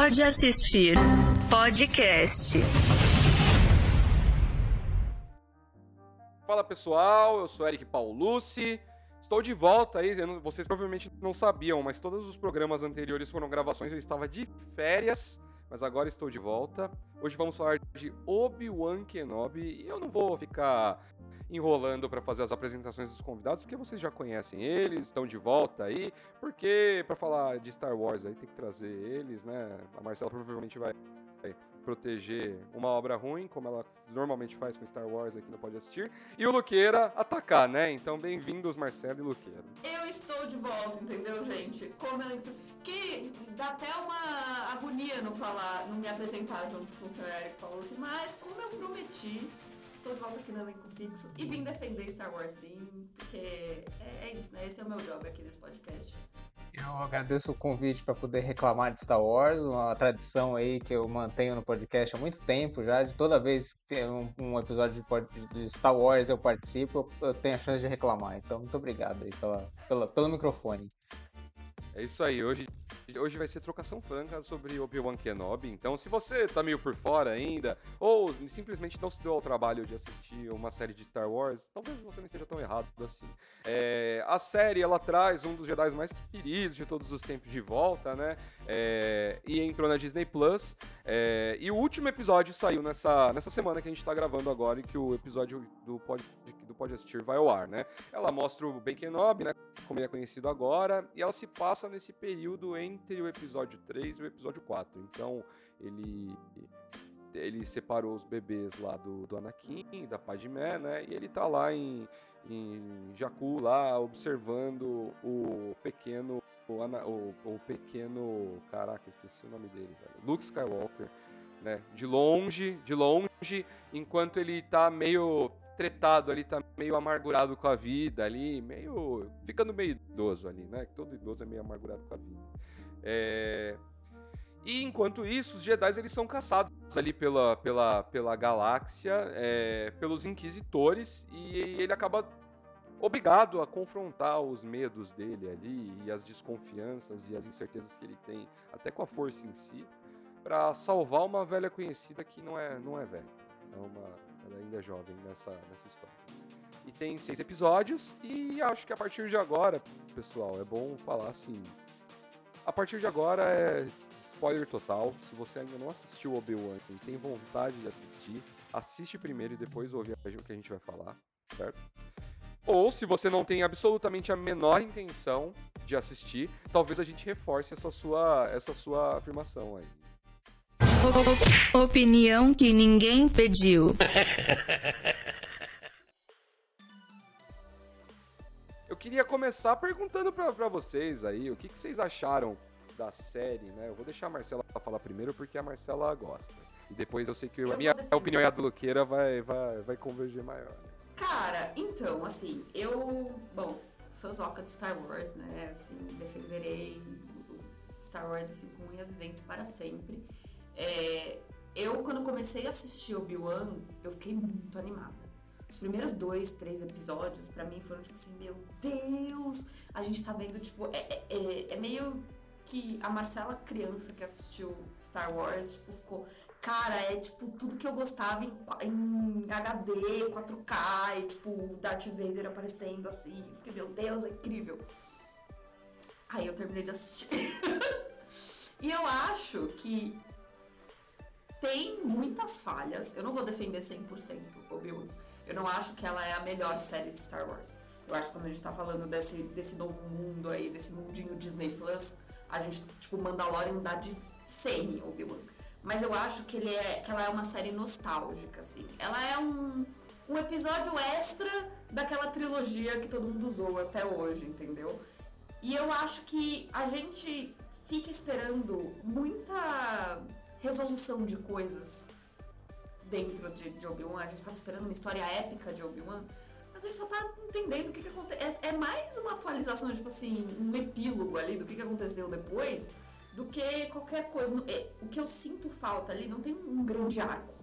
Pode assistir podcast. Fala pessoal, eu sou Eric Paulucci. Estou de volta aí, vocês provavelmente não sabiam, mas todos os programas anteriores foram gravações, eu estava de férias, mas agora estou de volta. Hoje vamos falar de Obi-Wan Kenobi e eu não vou ficar enrolando para fazer as apresentações dos convidados, porque vocês já conhecem eles, estão de volta aí. Porque para falar de Star Wars aí tem que trazer eles, né? A Marcela provavelmente vai proteger uma obra ruim, como ela normalmente faz com Star Wars aqui no Pode Assistir, e o Luqueira atacar, né? Então, bem-vindos, Marcelo e Luqueira. Eu estou de volta, entendeu, gente? Como eu... Que dá até uma agonia não falar, não me apresentar junto com o senhor Eric Paulo, mas como eu prometi, estou de volta aqui no elenco fixo e vim defender Star Wars sim, porque é, é isso, né? Esse é o meu job aqui nesse podcast. Eu agradeço o convite para poder reclamar de Star Wars, uma tradição aí que eu mantenho no podcast há muito tempo já. De toda vez que tem um, um episódio de, de, Star Wars eu participo, eu, eu, tenho a chance de reclamar. Então, muito obrigado aí pela, pela, pelo microfone. É isso aí, hoje, hoje vai ser trocação franca sobre Obi-Wan Kenobi. Então, se você tá meio por fora ainda, ou simplesmente não se deu ao trabalho de assistir uma série de Star Wars, talvez você não esteja tão errado assim. É, a série, ela traz um dos Jedi mais queridos de todos os tempos de volta, né? É, e entrou na Disney Plus. É, e o último episódio saiu nessa, nessa semana que a gente tá gravando agora, e que o episódio do Pod, do Pode Assistir vai ao ar, né? Ela mostra o Ben Kenobi, né? Como ele é conhecido agora, e ela se passa nesse período entre o episódio 3 e o episódio 4. Então, ele ele separou os bebês lá do, do Anakin, da Padmé, né? E ele tá lá em, em Jakku, lá, observando o pequeno. O, o, o, pequeno. Caraca, esqueci o nome dele, velho. Luke Skywalker, né? De longe, de longe, enquanto ele tá meio tretado ali, tá meio amargurado com a vida ali, meio. ficando meio idoso ali, né? Todo idoso é meio amargurado com a vida. É... E enquanto isso, os Jedi eles são caçados ali pela, pela, pela galáxia, é, pelos inquisitores, e ele acaba obrigado a confrontar os medos dele ali, e as desconfianças e as incertezas que ele tem, até com a força em si, para salvar uma velha conhecida que não é, não é velha. É uma, ela ainda é jovem nessa, nessa história. E tem seis episódios, e acho que a partir de agora, pessoal, é bom falar assim. A partir de agora é spoiler total. Se você ainda não assistiu Obi-Wan e tem vontade de assistir, assiste primeiro e depois ouve o que a gente vai falar, certo? Ou se você não tem absolutamente a menor intenção de assistir, talvez a gente reforce essa sua, essa sua afirmação aí. Opinião que ninguém pediu. Eu queria começar perguntando para vocês aí, o que, que, vocês acharam da série, né? Eu vou deixar a Marcela falar primeiro porque a Marcela gosta. E depois eu sei que eu a minha opinião e a do Luqueira vai, vai, vai converger maior. Né? Cara, então, assim, eu. Bom, fãzoca de Star Wars, né? Assim, defenderei Star Wars assim, com unhas e dentes para sempre. É, eu, quando comecei a assistir Obi-Wan, eu fiquei muito animada. Os primeiros dois, três episódios, para mim, foram tipo assim: meu Deus! A gente tá vendo, tipo, é, é, é, é meio que a Marcela, criança que assistiu Star Wars, tipo, ficou. Cara, é tipo tudo que eu gostava em, em HD, 4K, e tipo, Darth Vader aparecendo assim. Eu fiquei, meu Deus, é incrível. Aí eu terminei de assistir. e eu acho que tem muitas falhas. Eu não vou defender 100% Obi-Wan. Eu não acho que ela é a melhor série de Star Wars. Eu acho que quando a gente tá falando desse, desse novo mundo aí, desse mundinho Disney Plus, a gente, tipo, Mandalorian dá de 100 Obi-Wan. Mas eu acho que, ele é, que ela é uma série nostálgica, assim. Ela é um, um episódio extra daquela trilogia que todo mundo usou até hoje, entendeu? E eu acho que a gente fica esperando muita resolução de coisas dentro de, de Obi-Wan. A gente tava esperando uma história épica de Obi-Wan. Mas a gente só tá entendendo o que, que acontece. É, é, mais uma atualização, tipo assim, um epílogo ali do que, que aconteceu depois do que qualquer coisa. É, o que eu sinto falta ali não tem um grande arco.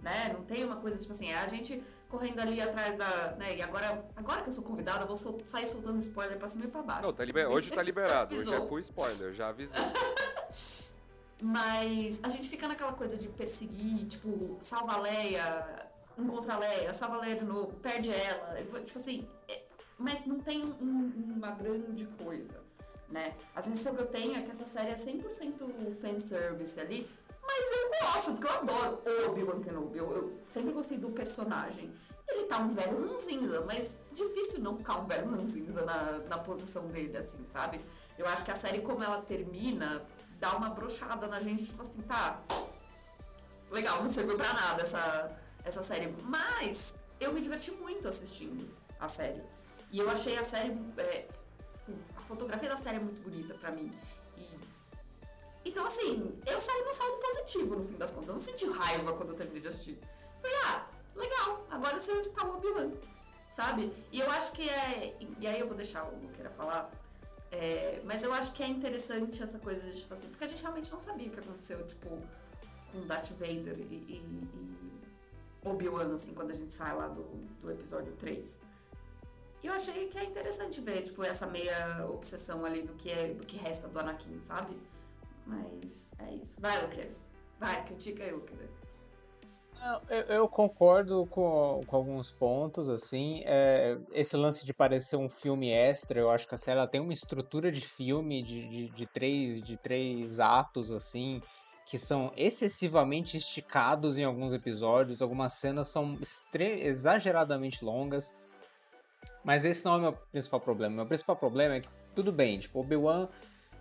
Né? Não tem uma coisa tipo assim, é a gente correndo ali atrás da. Né? E agora, agora que eu sou convidada, eu vou sol sair soltando spoiler pra cima e pra baixo. Não, tá liber... hoje tá liberado. hoje é full spoiler, já avisei. Mas a gente fica naquela coisa de perseguir, tipo, salva a Leia, encontra a Leia, salva a Leia de novo, perde ela. Tipo assim, é, mas não tem um, uma grande coisa, né? A sensação que eu tenho é que essa série é 100% fanservice ali, mas eu gosto, porque eu adoro o Obi-Wan Kenobi. Eu, eu, sempre gostei do personagem. Ele tá um velho ranzinza, mas difícil não ficar um velho ranzinza na, na posição dele, assim, sabe? Eu acho que a série, como ela termina, dá uma brochada na gente, tipo assim, tá. Legal, não serviu pra nada essa, essa série. Mas eu me diverti muito assistindo a série. E eu achei a série. É, a fotografia da série é muito bonita pra mim. E, então, assim, eu saí no saldo positivo no fim das contas. Eu não senti raiva quando eu terminei de assistir. Falei, ah, legal, agora eu sei onde tá o Obi-Wan. Sabe? E eu acho que é. E aí eu vou deixar o Luqueira falar. É, mas eu acho que é interessante essa coisa de, tipo assim, porque a gente realmente não sabia o que aconteceu, tipo, com Darth Vader e, e, e Obi-Wan, assim, quando a gente sai lá do, do episódio 3. E eu achei que é interessante ver, tipo, essa meia obsessão ali do que, é, do que resta do Anakin, sabe? Mas é isso. Vai, Luqueira. Vai, critica aí, Luqueira. Eu, eu, concordo com, com, alguns pontos, assim. É, esse lance de parecer um filme extra, eu acho que a série tem uma estrutura de filme de, de, de, três, de três atos, assim, que são excessivamente esticados em alguns episódios. Algumas cenas são exageradamente longas. Mas esse não é o meu principal problema. Meu principal problema é que, tudo bem, tipo, Obi-Wan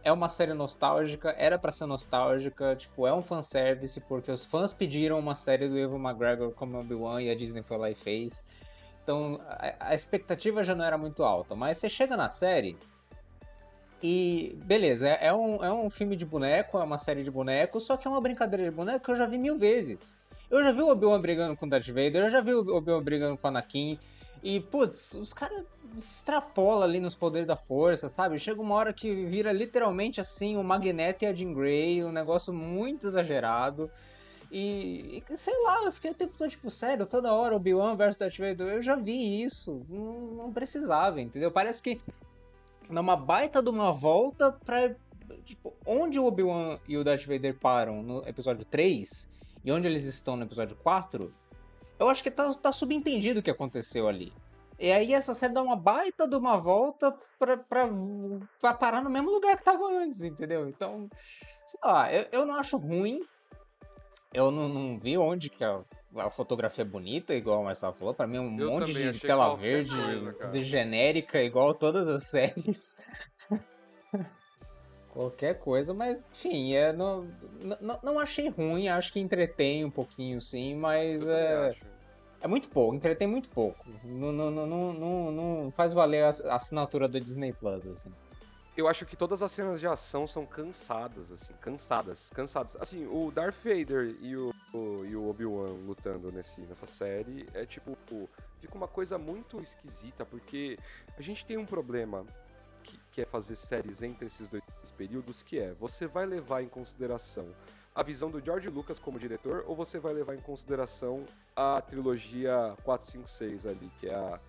é uma série nostálgica, era para ser nostálgica, tipo, é um fanservice, porque os fãs pediram uma série do Evan McGregor como Obi-Wan e a Disney foi lá e fez. Então, a, a expectativa já não era muito alta, mas você chega na série e, beleza, é, é, um, é um filme de boneco, é uma série de bonecos, só que é uma brincadeira de boneco que eu já vi mil vezes. Eu já vi o Obi-Wan brigando com o Darth Vader, eu já vi o Obi-Wan brigando com Anakin, e, putz, os caras extrapola ali nos poderes da força, sabe? Chega uma hora que vira literalmente assim o Magneto e a Jean Grey, um negócio muito exagerado. E, e, sei lá, eu fiquei o tempo todo tipo, sério, toda hora Obi-Wan versus Darth Vader, eu já vi isso, não, não precisava, entendeu? Parece que numa baita de uma volta pra. Tipo, onde o Obi-Wan e o Darth Vader param no episódio 3 e onde eles estão no episódio 4, eu acho que tá, tá subentendido o que aconteceu ali. E aí essa série dá uma baita de uma volta pra, pra, pra parar no mesmo lugar que tava antes, entendeu? Então, sei lá, eu, eu não acho ruim. Eu não, não vi onde que a, a fotografia é bonita, igual a Marcela falou. Pra mim é um eu monte de tela verde, coisa, de genérica, igual todas as séries. qualquer coisa, mas enfim, é, não, não, não achei ruim, acho que entretém um pouquinho sim, mas é, é muito pouco, entretém muito pouco. Não, faz valer a assinatura do Disney Plus, assim. Eu acho que todas as cenas de ação são cansadas, assim, cansadas, cansadas. Assim, o Darth Vader e o, o e o Obi-Wan lutando nesse, nessa série é tipo, fica uma coisa muito esquisita, porque a gente tem um problema que, que é fazer séries entre esses dois períodos, que é, você vai levar em consideração a visão do George Lucas como diretor ou você vai levar em consideração a trilogia 456 ali, que é a,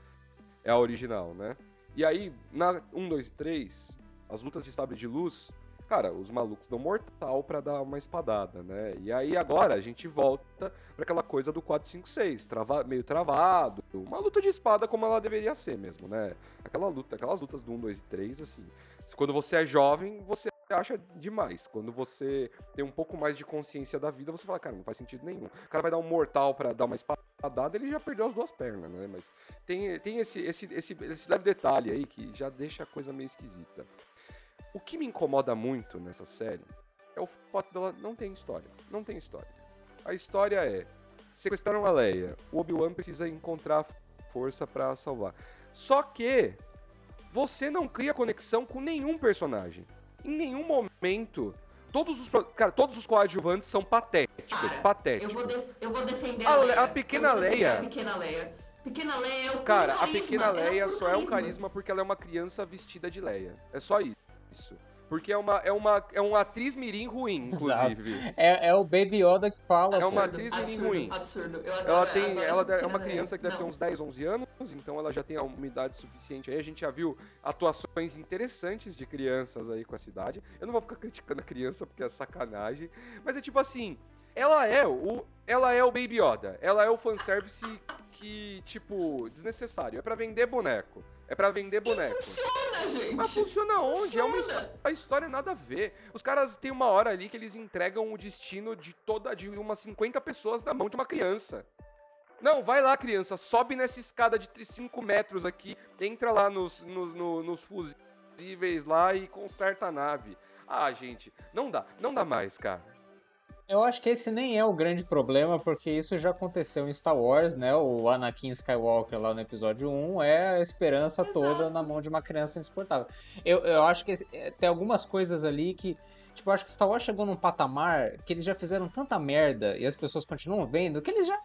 é a original, né? E aí, na 1, 2 e 3, as lutas de sabre de luz, cara, os malucos dão mortal para dar uma espadada, né? E aí agora a gente volta para aquela coisa do 456, trava, meio travado, uma luta de espada como ela deveria ser mesmo, né? Aquela luta, aquelas lutas do 1, 2 e 3, assim. Quando você é jovem, você acha demais. Quando você tem um pouco mais de consciência da vida, você fala, cara, não faz sentido nenhum. O cara vai dar um mortal para dar uma espadada, ele já perdeu as duas pernas, né? Mas tem, tem esse, esse, esse, esse leve detalhe aí que já deixa a coisa meio esquisita. O que me incomoda muito nessa série é o fato dela não tem história. Não tem história. A história é: sequestraram a Leia, o Obi-Wan precisa encontrar força para salvar. Só que você não cria conexão com nenhum personagem. Em nenhum momento. Todos os, cara, todos os coadjuvantes são patéticos. Ah, patéticos. Eu vou, de, eu vou defender a, a, Leia. a pequena Leia. A pequena Leia. Pequena Leia é o Cara, a pequena Leia é só carisma. é um carisma porque ela é uma criança vestida de Leia. É só isso. Porque é uma, é uma, é uma atriz mirim ruim, inclusive. É, é o Baby Yoda que fala. É uma Absurdo, atriz mirim absurdo, ruim. Absurdo. Eu adoro, Ela tem, ela é uma criança que deve ter Não. uns 10, 11 anos, então ela já tem a uma idade suficiente aí. A gente já viu atuações interessantes de crianças aí com essa idade. Eu não vou ficar criticando a criança porque é sacanagem, mas é tipo assim, ela é o ela é o Baby Yoda. Ela é o fanservice que tipo desnecessário. É pra vender boneco. É pra vender boneco. Funciona, gente. Mas funciona onde? É uma Funciona. histó- a história nada a ver. Os caras têm uma hora ali que eles entregam o destino de toda de umas 50 pessoas na mão de uma criança. Não, vai lá, criança, sobe nessa escada de 5 metros aqui, entra lá nos, nos, no- nos fusíveis lá e conserta a nave. Ah, gente, não dá, não dá mais, cara. Eu acho que esse nem é o grande problema, porque isso já aconteceu em Star Wars, né? O Anakin Skywalker lá no episódio 1 é a esperança toda na mão de uma criança insuportável. Eu, eu acho que esse- eh, tem algumas coisas ali que. Tipo, eu acho que Star Wars chegou num patamar que eles já fizeram tanta merda e as pessoas continuam vendo que eles já.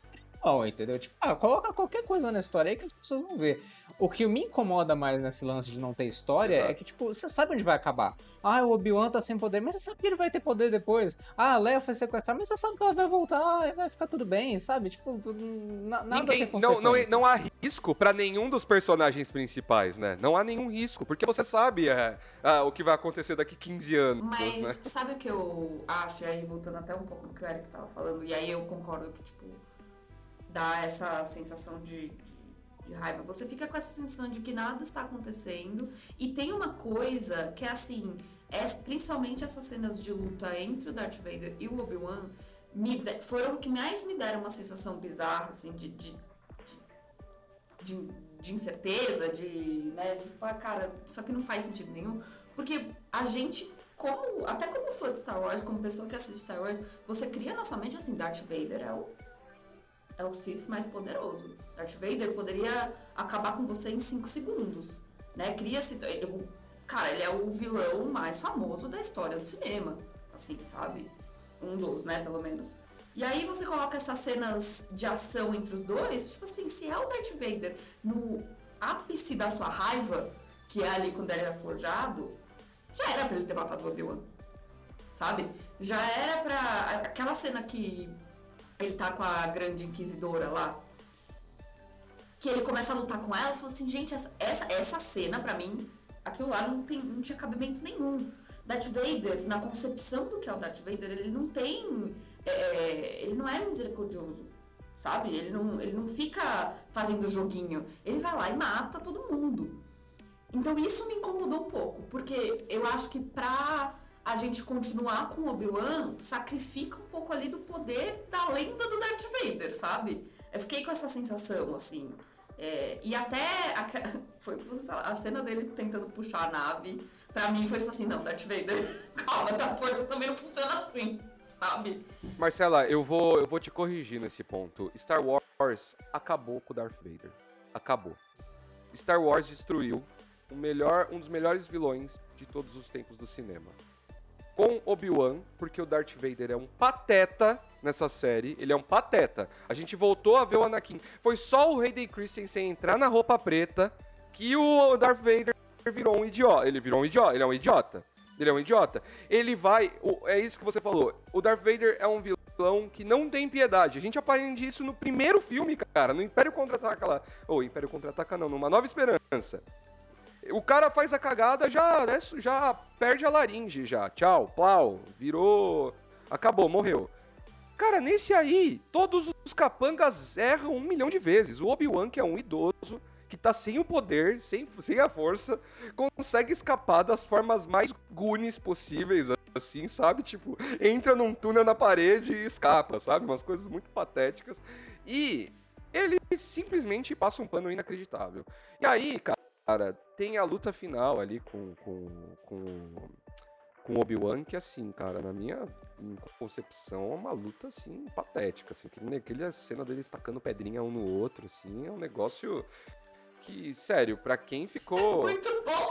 Não, entendeu? Tipo, ah, coloca qualquer coisa na história aí que as pessoas vão ver. O que me incomoda mais nesse lance de não ter história Exato. é que, tipo, você sabe onde vai acabar. Ah, o Obi-Wan tá sem poder, mas você sabe que ele vai ter poder depois. Ah, a Leia foi sequestrada, mas você sabe que ela vai voltar e vai ficar tudo bem, sabe? Tipo, na- nada Ninguém- tem não, não, consequência. não há risco pra nenhum dos personagens principais, né? Não há nenhum risco, porque você sabe é, ah, o que vai acontecer daqui 15 anos, Mas né? sabe o que eu acho? E aí, voltando até um pouco do que o Eric tava falando, e aí eu concordo que, tipo, dá essa sensação de, de, de raiva. Você fica com essa sensação de que nada está acontecendo. E tem uma coisa que é assim, é, principalmente essas cenas de luta entre o Darth Vader e o Obi-Wan foram o que mais me deram uma sensação bizarra, assim, de, de, de, de- incerteza, de, né, de tipo, ah, cara, isso aqui não faz sentido nenhum. Porque a gente, como, até como fã de Star Wars, como pessoa que assiste Star Wars, você cria na sua mente assim, Darth Vader é o, é o Sith mais poderoso. Darth Vader poderia acabar com você em 5 segundos, né? Cria-se... o- Cara, ele é o vilão mais famoso da história do cinema, assim, sabe? Um dos, né, pelo menos. E aí você coloca essas cenas de ação entre os dois, tipo assim, se é o Darth Vader no ápice da sua raiva, que é ali quando ele era forjado, já era pra ele ter matado o Obi-Wan. Sabe? Já era pra. Aquela cena que ele tá com a grande inquisidora lá. Que ele começa a lutar com ela, falou assim, gente, essa, essa, cena, pra mim, aquilo lá não, tem, não tinha cabimento nenhum. Darth Vader, na concepção do que é o Darth Vader, ele não tem. é, ele não é misericordioso. Sabe? Ele não, ele não fica fazendo joguinho. Ele vai lá e mata todo mundo. Então isso me incomodou um pouco, porque eu acho que pra a gente continuar com o Obi-Wan, sacrifica um pouco ali do poder da lenda do Darth Vader, sabe? Eu fiquei com essa sensação, assim. É, e até a, foi a cena dele tentando puxar a nave, pra mim foi tipo assim, não, Darth Vader, calma, a força também não funciona assim, sabe? Marcela, eu vou, eu vou te corrigir nesse ponto. Star Wars acabou com o Darth Vader. Acabou. Star Wars destruiu o melhor, um dos melhores vilões de todos os tempos do cinema. Com Obi-Wan, porque o Darth Vader é um pateta nessa série, ele é um pateta. A gente voltou a ver o Anakin. Foi só o Hayden Christensen entrar na roupa preta que o Darth Vader virou um idiota. Ele virou um idiota, ele é um idiota. Ele é um idiota. Ele vai. é isso que você falou. O Darth Vader é um vilão que não tem piedade. A gente aprende isso no primeiro filme, cara. No Império Contra-Ataca lá. Ou Império Contra-Ataca não, numa Nova Esperança. O cara faz a cagada, já, né, já perde a laringe, já. Tchau, plau, virou. Acabou, morreu. Cara, nesse aí, todos os capangas erram um milhão de vezes. O Obi-Wan, que é um idoso, que tá sem o poder, sem, sem a força, consegue escapar das formas mais gunes possíveis, assim, sabe? Tipo, entra num túnel na parede e escapa, sabe? Umas coisas muito patéticas. E ele simplesmente passa um pano inacreditável. E aí, cara, tem a luta final ali com, com, com, com Obi-Wan, que assim, cara, na minha concepção é uma luta, assim, patética, assim, aquele, aquele cena deles tacando pedrinha um no outro, assim, é um negócio que, sério, pra quem ficou...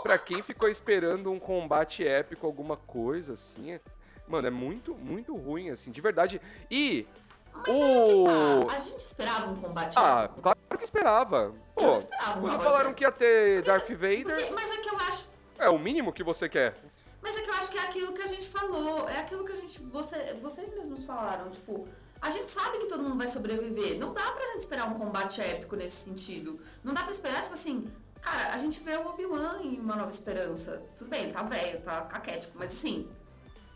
Pra quem ficou esperando um combate épico, alguma coisa assim, é- mano, é muito, muito ruim, assim, de verdade. E Mas que o. tá, a gente esperava um combate Ah, épico. claro que esperava. Eu Pô, não esperava quando falaram que ia ter Porque Darth Vader, porque- mas é que eu acho é o mínimo que você quer. Mas é que eu acho aquilo que a gente falou, é aquilo que a gente. Você, vocês mesmos falaram, tipo. A gente sabe que todo mundo vai sobreviver. Não dá pra gente esperar um combate épico nesse sentido. Não dá pra esperar, tipo assim, cara, a gente vê o Obi-Wan em Uma Nova Esperança. Tudo bem, ele tá velho, tá caquético, mas assim,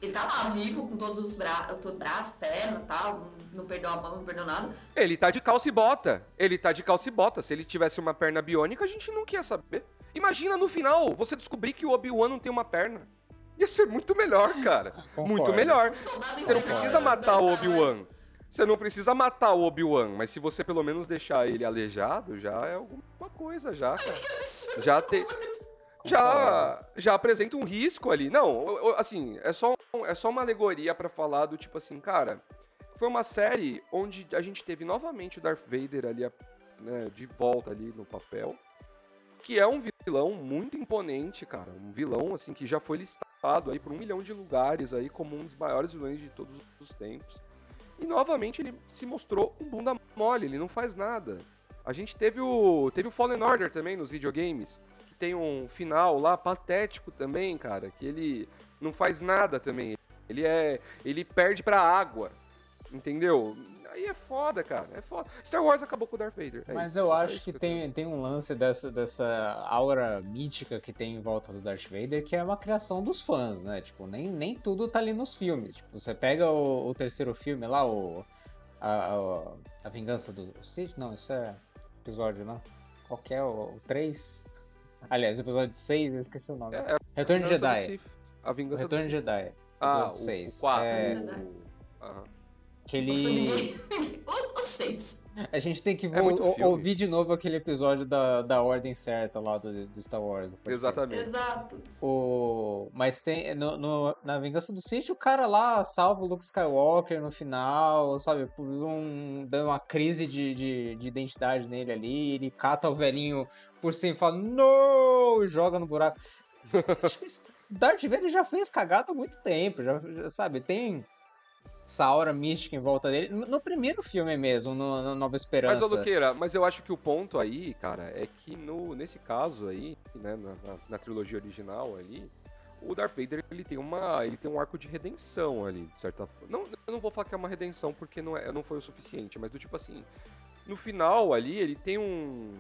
ele tá lá vivo, com todos os bra todo braço, perna e tal, não perdeu a mão, não perdeu nada. Ele tá de calça e bota. Ele tá de calça e bota. Se ele tivesse uma perna biônica, a gente não queria saber. Imagina no final você descobrir que o Obi-Wan não tem uma perna. Ia ser muito melhor, cara. Concordo. Muito melhor. Você não precisa matar o Obi-Wan. Você não precisa matar o Obi-Wan, mas se você pelo menos deixar ele aleijado, já é alguma coisa, já, cara. Já te, já, já apresenta um risco ali. Não, assim, é só, é só uma alegoria pra falar do tipo assim, cara, foi uma série onde a gente teve novamente o Darth Vader ali, né, de volta ali no papel, que é um vilão muito imponente, cara, um vilão, assim, que já foi listado aí por um milhão de lugares aí como um dos maiores vilões de todos os tempos. E novamente ele se mostrou um bunda mole, ele não faz nada. A gente teve o teve o Fallen Order também nos videogames, que tem um final lá patético também, cara, que ele não faz nada também. Ele é ele perde pra água. Entendeu? Aí é foda, cara. É foda. Star Wars acabou com o Darth Vader. é Mas isso, eu acho que eu tem, tem um lance dessa, dessa aura mítica que tem em volta do Darth Vader, que é uma criação dos fãs, né? Tipo, nem, nem tudo tá ali nos filmes. Tipo, você pega o, o terceiro filme lá, o. A, a, a Vingança do Sith? Não, isso é episódio, não. Qual que é? O, o 3? Aliás, o episódio 6, eu esqueci o nome. É, é Retorno de Jedi. A vingança Retorno do Sith. Jedi. Ah, o, seis. o 4. É, o- aham. Que Nossa, ele. ninguém- o, o seis. A gente tem que É ouvir de novo aquele episódio da, da ordem certa lá do, do Star Wars. do. Exatamente. Exato. O... Mas tem. No, no- na Vingança do Sith, o cara lá salva o Luke Skywalker no final, sabe? Por um, dando uma crise de, de, de identidade nele ali. Ele cata o velhinho por cima e fala, não! E joga no buraco. Darth Vader já fez cagada há muito tempo, já, já, sabe? Tem essa aura mística em volta dele. No, primeiro filme mesmo, no, no Nova Esperança. Mas, ô Luqueira, mas eu acho que o ponto aí, cara, é que no, nesse caso aí, né, na, na- na trilogia original ali, o Darth Vader ele tem uma, ele tem um arco de redenção ali, de certa forma. Não, eu não vou falar que é uma redenção porque não, é, não foi o suficiente, mas do tipo assim, no final ali ele tem um,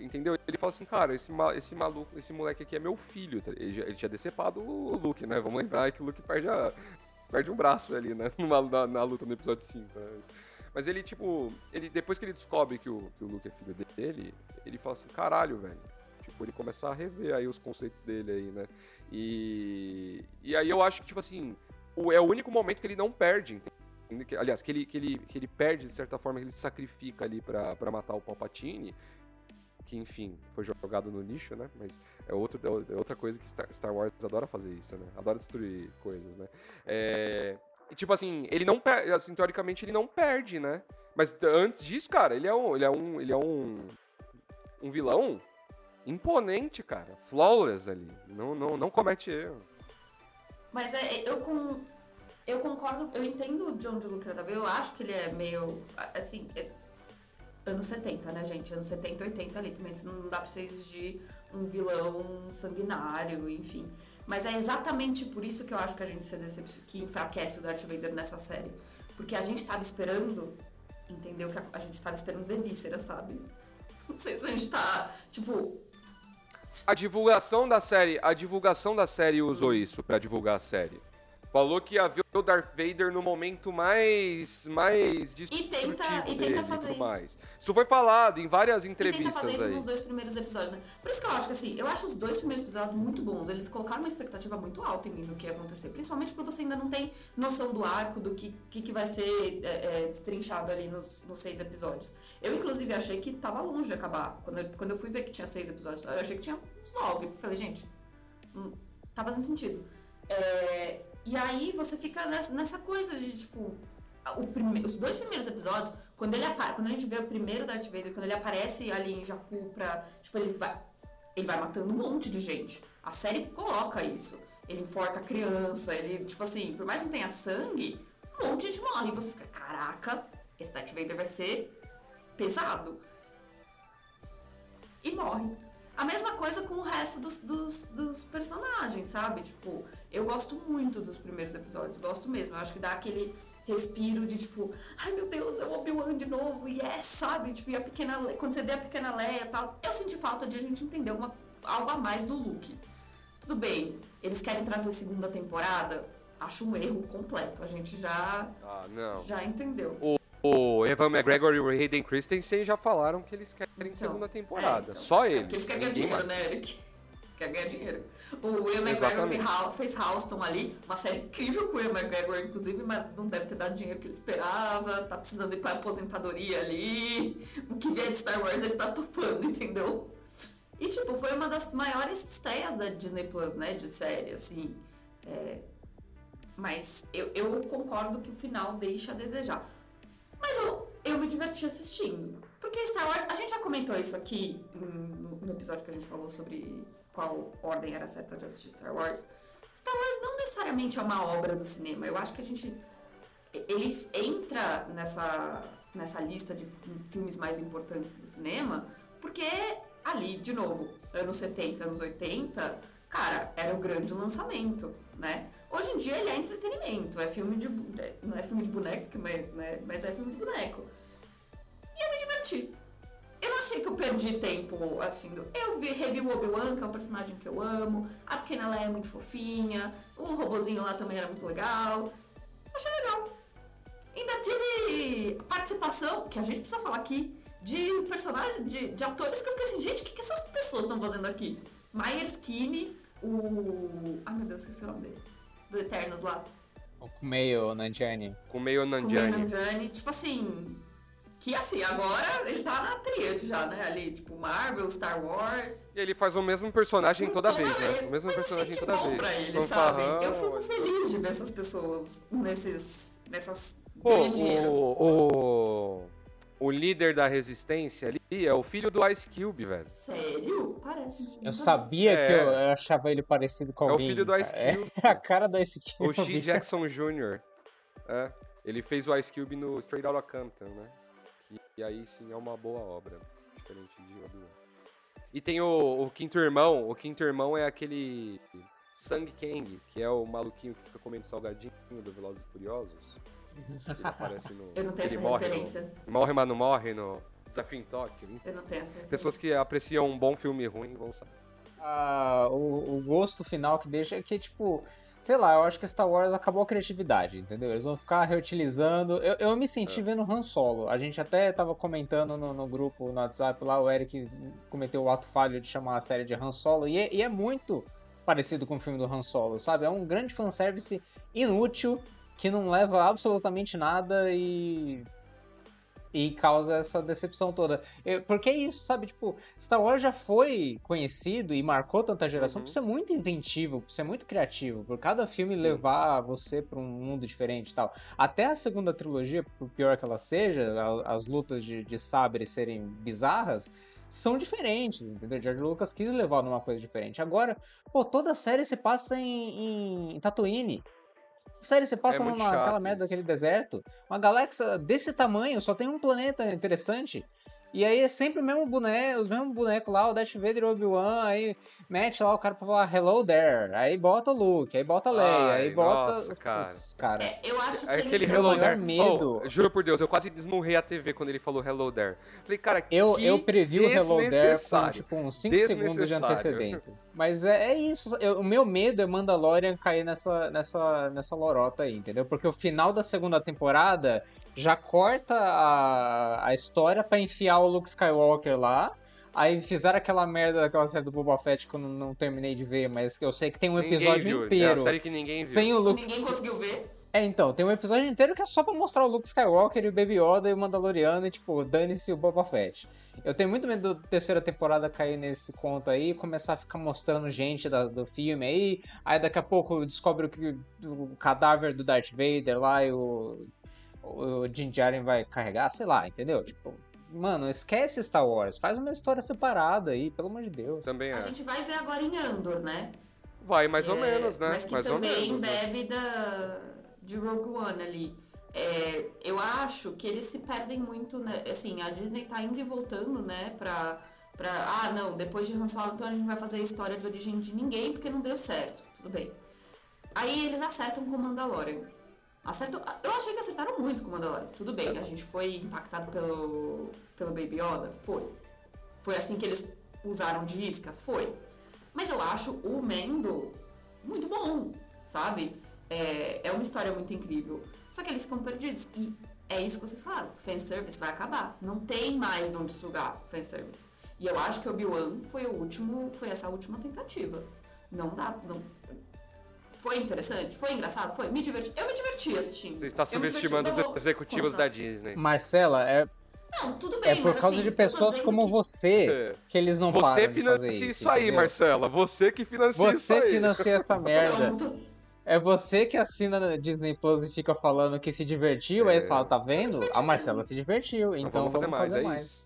entendeu? Ele fala assim, cara, esse, esse maluco, esse moleque aqui é meu filho. tá? Ele, ele tinha decepado o Luke, né? Vamos lembrar que o Luke perde, a, perde um braço ali, né? Numa, na, na luta no episódio 5. né? Mas ele, tipo, ele, depois que ele descobre que o, que o Luke é filho dele, ele fala assim, caralho, velho. Tipo, ele começa a rever aí os conceitos dele aí, né? E, e aí eu acho que, tipo assim, o, é o único momento que ele não perde, Aliás, que ele, que, ele, que ele perde, de certa forma, que ele se sacrifica ali pra matar o Palpatine, que, enfim, foi jogado no lixo, né? Mas é, outro, é outra coisa que Star, Wars adora fazer isso, né? Adora destruir coisas, né? É, tipo assim, ele não perde, assim, teoricamente ele não perde, né? Mas antes disso, cara, ele é um, ele é um, ele é um, um vilão imponente, cara. Flawless ali. Não, não, não comete erro. Mas é, eu com. Eu concordo, eu entendo o John de também, eu acho que ele é meio. Assim, é, anos 70, né, gente? Anos 70, 80 ali também. Não dá pra você exigir um vilão sanguinário, enfim. Mas é exatamente por isso que eu acho que a gente se decepciona, que enfraquece o Darth Vader nessa série. Porque a gente tava esperando, entendeu? Que a, a gente tava esperando ver víscera, sabe? Não sei se a gente tá, tipo, A divulgação da série, a divulgação da série usou isso pra divulgar a série. Falou que ia ver o Darth Vader no momento mais mais destrutivo tenta- e tenta fazer isso. mais. Isso foi falado em várias E tenta entrevistas fazer isso aí. nos dois primeiros episódios, né? Por isso que eu acho que assim, eu acho os dois primeiros episódios muito bons. Eles colocaram uma expectativa muito alta em mim do que ia acontecer. Principalmente porque você ainda não tem noção do arco, do que, que, que vai ser é, é, destrinchado ali nos, nos seis episódios. Eu, inclusive, achei que tava longe de acabar. Quando eu, quando eu fui ver que tinha seis episódios, eu achei que tinha uns nove. Falei, gente, hum, tá fazendo sentido. É, e aí você fica nessa, coisa de, tipo, prime- os dois primeiros episódios, quando ele apa- quando a gente vê o primeiro Darth Vader, quando ele aparece ali em Jakku pra, tipo, ele vai ele vai matando um monte de gente. A série coloca isso. Ele enforca a criança, ele, tipo assim, por mais que não tenha sangue, um monte de gente morre. E você fica, caraca, esse Darth Vader vai ser pesado. E morre. A mesma coisa com o resto dos, dos, dos personagens, sabe? Tipo, eu gosto muito dos primeiros episódios, gosto mesmo. Eu acho que dá aquele respiro de tipo, ai meu Deus, é o Obi-Wan de novo, yes, sabe? Tipo, e a pequena quando você vê a pequena Leia e tal. Eu senti falta de a gente entender uma, algo a mais do Luke. Tudo bem, eles querem trazer segunda temporada, acho um erro completo. A gente já, Ah, já entendeu. O Evan McGregor e o Hayden Christensen já falaram que eles querem Então, segunda é, temporada. então. Só É eles. porque eles querem ganhar dinheiro, né, Eric? Quer ganhar dinheiro. O Will McGregor fez Hou- fez Houston ali, uma série incrível com o Will McGregor, inclusive, mas não deve ter dado dinheiro que ele esperava, tá precisando ir pra aposentadoria ali. O que vier de Star Wars ele tá topando, entendeu? E, tipo, foi uma das maiores estreias da Disney Plus, né, de série, assim. É, Mas eu, eu concordo que o final deixa a desejar. Mas eu, eu me diverti assistindo. Porque Star Wars, a gente já comentou isso aqui no, no episódio que a gente falou sobre qual ordem era certa de assistir Star Wars. Star Wars não necessariamente é uma obra do cinema. Eu acho que a gente. Ele entra nessa, nessa lista de filmes mais importantes do cinema, porque ali, de novo, anos 70, anos 80, cara, era o grande lançamento, né? Hoje em dia ele é entretenimento, é filme de. é- Não é filme de boneco, mas, né, mas é filme de boneco. E eu me diverti. Eu não achei que eu perdi tempo assistindo. Eu vi, revi o Obi-Wan, que é um personagem que eu amo. A pequena Leia é muito fofinha. O robozinho lá também era muito legal. Achei legal. Ainda tive participação, que a gente precisa falar aqui, de personagens, de, de atores que eu fiquei assim, gente, o que, que essas pessoas estão fazendo aqui? Myers Kinney, o. Ai meu Deus, esqueci o nome dele. Do Eternos lá. O Kumeio Nanjiani. Com meio O Nanjiani. Nanjiani, tipo assim. Que assim, agora ele tá na tríade já, né? Ali, tipo, Marvel, Star Wars. E ele faz o mesmo personagem toda, vez, né? O mesmo Mas, personagem assim, que toda bom vez. pra ele, sabe? Eu fico feliz de ver essas pessoas nesses. nessas. Pô, ganhando dinheiro. o, o, o líder da resistência ali é o filho do Ice Cube, velho. Sério? Parece. muito. Eu sabia É. que eu, eu achava ele parecido com É o alguém. filho do Ice cara. Cube. É a cara do Ice Cube. O Shea Jackson Jr. É. Ele fez o Ice Cube no Straight Outta Compton, né? Que, e aí sim é uma boa obra. Diferente de Obi-Wan. E tem o, o quinto irmão. O quinto irmão é aquele Sang Kang, que é o maluquinho que fica comendo salgadinho do Velozes e Furiosos. Ele aparece no. Eu não tenho ele essa morre referência. No, morre, mas não morre no Desafio em Tóquio. Eu não tenho essa referência. Pessoas que apreciam um bom filme ruim vão saber. Ah, o, o gosto final que deixa é que, tipo, sei lá, eu acho que Star Wars acabou a criatividade, entendeu? Eles vão ficar reutilizando. Eu, eu me senti É. vendo Han Solo. A gente até tava comentando no, no grupo, no WhatsApp lá, o Eric cometeu o ato falho de chamar a série de Han Solo, e é, e é muito parecido com o filme do Han Solo, sabe? É um grande fanservice inútil que não leva absolutamente nada e. E causa essa decepção toda. Porque é isso, sabe? Tipo, Star Wars já foi conhecido e marcou tanta geração Uhum. por ser muito inventivo, por ser muito criativo, por cada filme Sim. levar você pra um mundo diferente e tal. Até a segunda trilogia, por pior que ela seja, as lutas de, de sabre serem bizarras, são diferentes, entendeu? George Lucas quis levar numa coisa diferente. Agora, pô, toda a série se passa em, em Tatooine. Série se passa É naquela merda daquele deserto. Uma galáxia desse tamanho, só tem um planeta interessante. E aí é sempre o mesmo boneco, os mesmos bonecos lá, o Darth Vader e o Obi-Wan, aí mete lá o cara pra falar hello there, aí bota o Luke, aí bota a Leia, aí Ai, bota... nossa, cara. Putz, cara. É, eu acho que É aquele Hello maior There. medo- Oh, juro por Deus, eu quase desmurrei a TV quando ele falou Hello There. Falei, cara, Eu, que eu previ o Hello There com tipo uns 5 segundos de antecedência. Mas é, é isso. eu- o meu medo é Mandalorian cair nessa, nessa, nessa lorota aí, entendeu? Porque o final da segunda temporada já corta a, a história pra enfiar o Luke Skywalker lá. Aí fizeram aquela merda daquela série do Boba Fett que eu não, não terminei de ver, mas que eu sei que tem um Ninguém episódio viu, É inteiro que ninguém viu. sem o Luke Ninguém conseguiu ver. é, então, tem um episódio inteiro que é só pra mostrar o Luke Skywalker e o Baby Yoda e o Mandaloriano e, tipo, dane-se o Boba Fett. Eu tenho muito medo da terceira temporada cair nesse conto aí e começar a ficar mostrando gente da- do filme aí, aí daqui a pouco descobre que o cadáver do Darth Vader lá e o, o Din Djarin vai carregar, sei lá, entendeu? Tipo, mano, esquece Star Wars, faz uma história separada aí, pelo amor de Deus. Também A é. gente vai ver agora em Andor, né? Vai mais ou É, menos, né? Mas que mais ou também né? bebe da, de Rogue One ali. É, eu acho que eles se perdem muito, né? Assim, a Disney tá indo e voltando, né? Pra Pra, ah, não, depois de Han Solo, então a gente vai fazer a história de origem de ninguém porque não deu certo. Tudo bem. Aí eles acertam com o Mandalorian. Acertam, eu achei que acertaram muito com o Mandalorian. Tudo bem, a gente foi impactado pelo, pelo Baby Yoda? Foi. Foi assim que eles usaram de isca? Foi. Mas eu acho o Mendo muito bom, sabe? É, é uma história muito incrível. Só que eles ficam perdidos. E é isso que vocês falaram. Fanservice vai acabar. Não tem mais de onde sugar fanservice. E eu acho que Obi-Wan foi o último, foi essa última tentativa. Não dá, não, foi interessante? Foi engraçado? Foi? Me diverti. Eu me diverti assistindo. Você está subestimando os executivos da Disney. Marcela, é, Não, tudo bem, é por mas, causa assim, de pessoas como que- você É. que eles não Você param de fazer financia isso. isso, aí, entendeu? Marcela. Você que financia isso Você aí. financia essa merda. É você que assina na Disney Plus e fica falando que se divertiu, aí É. você fala, tá vendo? A Marcela se divertiu, então vamos fazer vamos mais, fazer é mais. isso.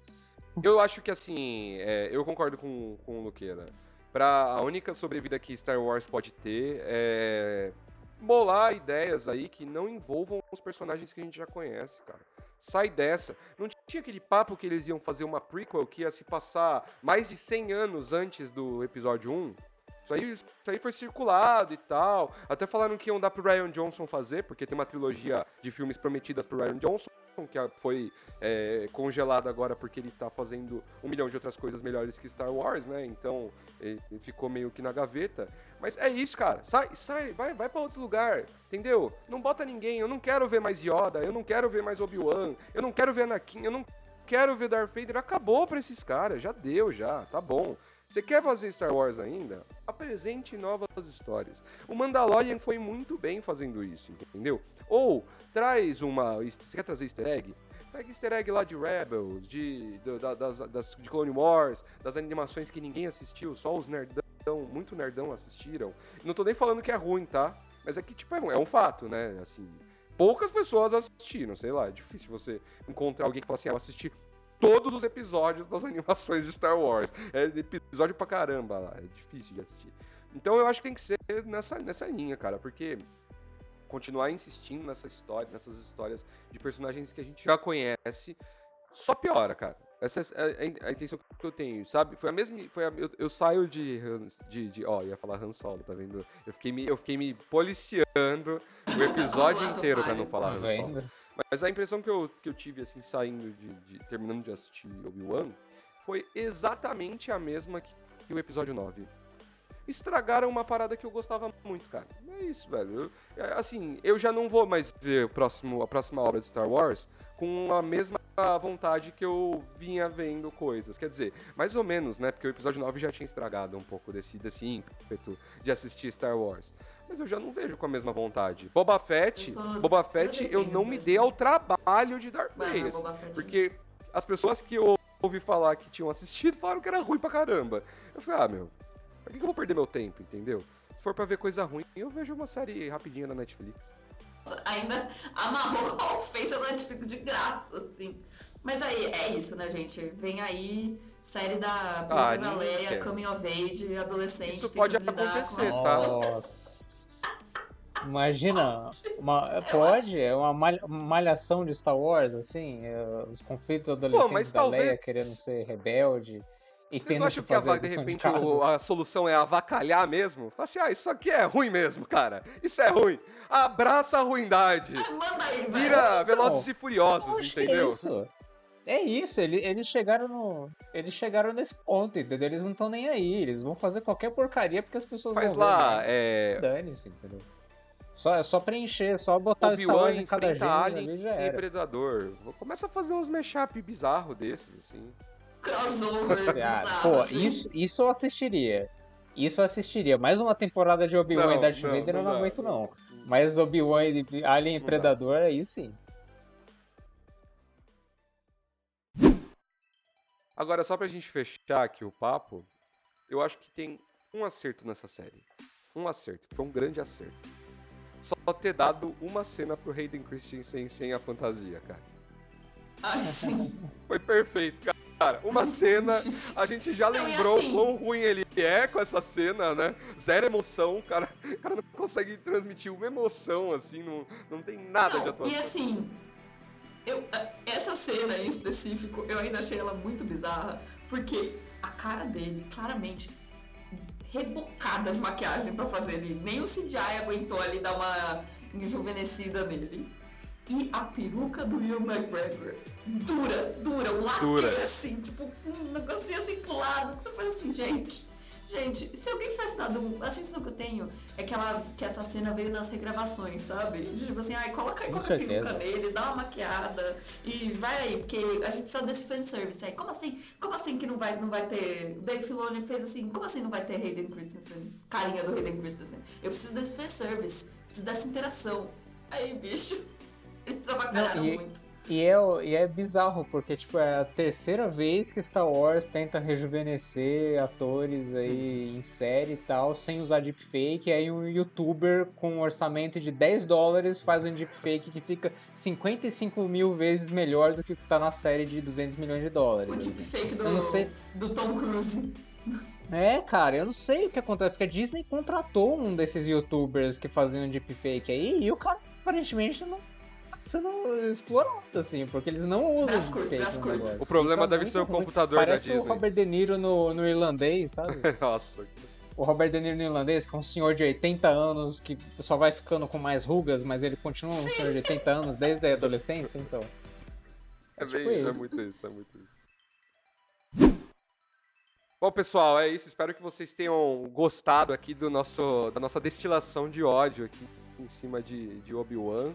Eu acho que assim, é, eu concordo com, com o Luqueira. Pra a única sobrevida que Star Wars pode ter é bolar ideias aí que não envolvam os personagens que a gente já conhece, cara. Sai dessa. Não tinha aquele papo que eles iam fazer uma prequel que ia se passar mais de 100 anos antes do episódio 1? Isso aí, isso aí foi circulado e tal. Até falaram que iam dar pro Ryan Johnson fazer, porque tem uma trilogia de filmes prometidas pro Ryan Johnson, que foi é, congelada agora porque ele tá fazendo um milhão de outras coisas melhores que Star Wars, né? Então ele ficou meio que na gaveta. Mas é isso, cara. Sai, sai, vai, vai pra outro lugar, entendeu? Não bota ninguém. Eu não quero ver mais Yoda, eu não quero ver mais Obi-Wan, eu não quero ver Anakin, eu não quero ver Darth Vader. Acabou pra esses caras, já deu, já, tá bom. Você quer fazer Star Wars ainda? Apresente novas histórias. O Mandalorian foi muito bem fazendo isso, entendeu? Ou traz uma. Você quer trazer easter egg? Pega easter egg lá de Rebels, de, do- da- das, das- de Clone Wars, das animações que ninguém assistiu, só os nerdão, muito nerdão assistiram. Não tô nem falando que é ruim, tá? Mas é que, tipo, é um, é um fato, né? Assim, poucas pessoas assistiram, sei lá, é difícil você encontrar alguém que fala assim, ah, eu assisti todos os episódios das animações de Star Wars. É episódio pra caramba lá, é difícil de assistir. Então eu acho que tem que ser nessa, nessa linha, cara, porque continuar insistindo nessa história, nessas histórias de personagens que a gente já conhece, só piora, cara. Essa é a, a intenção que eu tenho, sabe? Foi a mesma. Foi a- eu, eu saio de, de, de. Ó, ia falar Han Solo, tá vendo? Eu fiquei me, eu fiquei me policiando o episódio inteiro pra não falar Tá Han Solo. Mas a impressão que eu, que eu tive, assim, saindo de, de- terminando de assistir Obi-Wan, foi exatamente a mesma que, que o episódio 9. Estragaram uma parada que eu gostava muito, cara. É isso, velho. Eu- é, assim, eu já não vou mais ver próximo, a próxima obra de Star Wars com a mesma vontade que eu vinha vendo coisas. Quer dizer, mais ou menos, né? Porque o episódio 9 já tinha estragado um pouco desse, desse ímpeto de assistir Star Wars. Mas eu já não vejo com a mesma vontade. Boba Fett, Eu Boba eu Fett, eu, defendo não me dei ao trabalho de dar Fett. Porque as pessoas que eu ouvi falar que tinham assistido falaram que era ruim pra caramba. Eu falei, ah, meu, pra que que eu vou perder meu tempo, entendeu? Se for pra ver coisa ruim, eu vejo uma série rapidinha na Netflix. ainda amarrou com a ofensa da Netflix de graça, assim. Mas aí, é isso, né, gente? Vem aí, série da Ah, Princesa ninguém Leia, quer. Coming of Age, adolescente. Isso pode acontecer, tá? Nossa. Imagina, uma, pode, é uma malha- malhação de Star Wars, assim, é, os conflitos adolescentes mas da Leia talvez- querendo ser rebelde e Vocês tendo não que acham que, a, de de repente casa. o- a solução é avacalhar mesmo? Fala assim, ah, isso aqui é ruim mesmo, cara. Isso é ruim. Abraça a ruindade. Manda aí. Vira Velozes e Furiosos, É entendeu? isso. É isso, ele- eles chegaram no. Eles chegaram nesse ponto, entendeu? Eles não estão nem aí. Eles vão fazer qualquer porcaria porque as pessoas Faz vão ver lá, mesmo. é, Dane-se, entendeu? Só, é só preencher, só botar o Star Wars em cada gênero ali já e era. Predador. Começa a fazer uns mashup bizarro desses, assim. Crossover. Bizarro, pô, assim. isso, isso eu assistiria. Isso eu assistiria. Mais uma temporada de Obi-Wan Não, e Darth não, Vader eu não não dá, aguento, não. não. Mas Obi-Wan e Alien e Não dá. Predador, aí sim. Agora, só pra gente fechar aqui o papo, eu acho que tem um acerto nessa série. Um acerto, que foi um grande acerto. Só ter dado uma cena pro Hayden Christensen sem a fantasia, cara. Ai, sim. Foi perfeito, cara. Uma cena, a gente já Não, lembrou assim- quão ruim ele é com essa cena, né? Zero emoção, o cara, o cara não consegue transmitir uma emoção, assim, não, não tem nada de Não, atuação. e assim, eu, essa cena em específico, eu ainda achei ela muito bizarra, porque a cara dele, claramente, rebocada de maquiagem pra fazer ele. Nem o CGI aguentou ali dar uma enjuvenescida nele. E a peruca do Will McGregor, dura, dura, um Dura. assim, tipo, um negocinho assim pro lado, que você faz assim, gente. Gente, se alguém tivesse dado um. A sensação que eu tenho é que, ela, que essa cena veio nas regravações, sabe? Tipo assim, ai, coloca aí, Com coloca a peruca nele, dá uma maquiada e vai aí, porque a gente precisa desse fanservice aí. Como assim? Como assim que não vai, não vai ter. Dave Filoni fez assim, como assim não vai ter Hayden Christensen? Carinha do Hayden Christensen. Eu preciso desse fanservice, preciso dessa interação. Aí, bicho, eles avacalharam Não, e- muito. E é, e é bizarro, porque tipo, é a terceira vez que Star Wars tenta rejuvenescer atores aí em série e tal, sem usar deepfake. E aí um youtuber com um orçamento de 10 dólares faz um deepfake que fica 55 mil vezes melhor do que o que tá na série de 200 milhões de dólares. O assim. deepfake do, Eu não sei- do Tom Cruise. É, cara, eu não sei o que acontece, porque a Disney contratou um desses youtubers que faziam deepfake aí, e o cara aparentemente não sendo explorado, assim, porque eles não usam no curto. negócio. O problema Fica deve ser o ruim. computador da Parece o. Robert De Niro no, no irlandês, sabe? Nossa. o Robert De Niro no irlandês, que é um senhor de 80 anos que só vai ficando com mais rugas, mas ele continua um senhor de 80 anos desde a adolescência, então. É, tipo bem isso, é muito isso, é muito isso. Bom, pessoal, é isso. Espero que vocês tenham gostado aqui do nosso, da nossa destilação de ódio aqui em cima de, de Obi-Wan.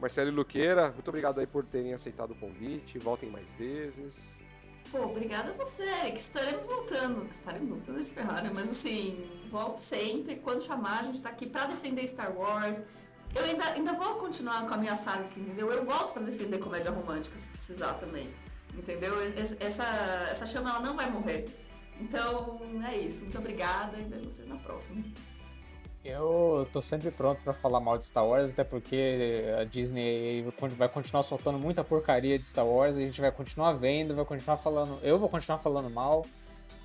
Marcelo e Luqueira, muito obrigado aí por terem aceitado o convite. Voltem mais vezes. Pô, obrigada a você, que estaremos voltando. Estaremos voltando de Ferrari, mas assim, volto sempre. Quando chamar, a gente tá aqui pra defender Star Wars. Eu ainda, ainda vou continuar com a minha saga aqui, entendeu? Eu volto pra defender comédia romântica, se precisar também. Entendeu? Es- Essa, essa chama ela não vai morrer. Então, é isso. Muito obrigada e vejo vocês na próxima. Eu tô sempre pronto pra falar mal de Star Wars, até porque a Disney vai continuar soltando muita porcaria de Star Wars, a gente vai continuar vendo, vai continuar falando. Eu vou continuar falando mal,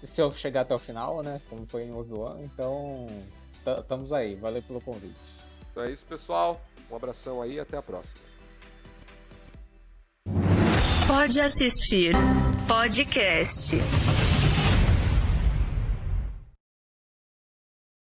se eu chegar até o final, né? Como foi em Obi-Wan, então estamos aí. Valeu pelo convite. Então é isso, pessoal. Um abração aí e até a próxima. Pode assistir podcast.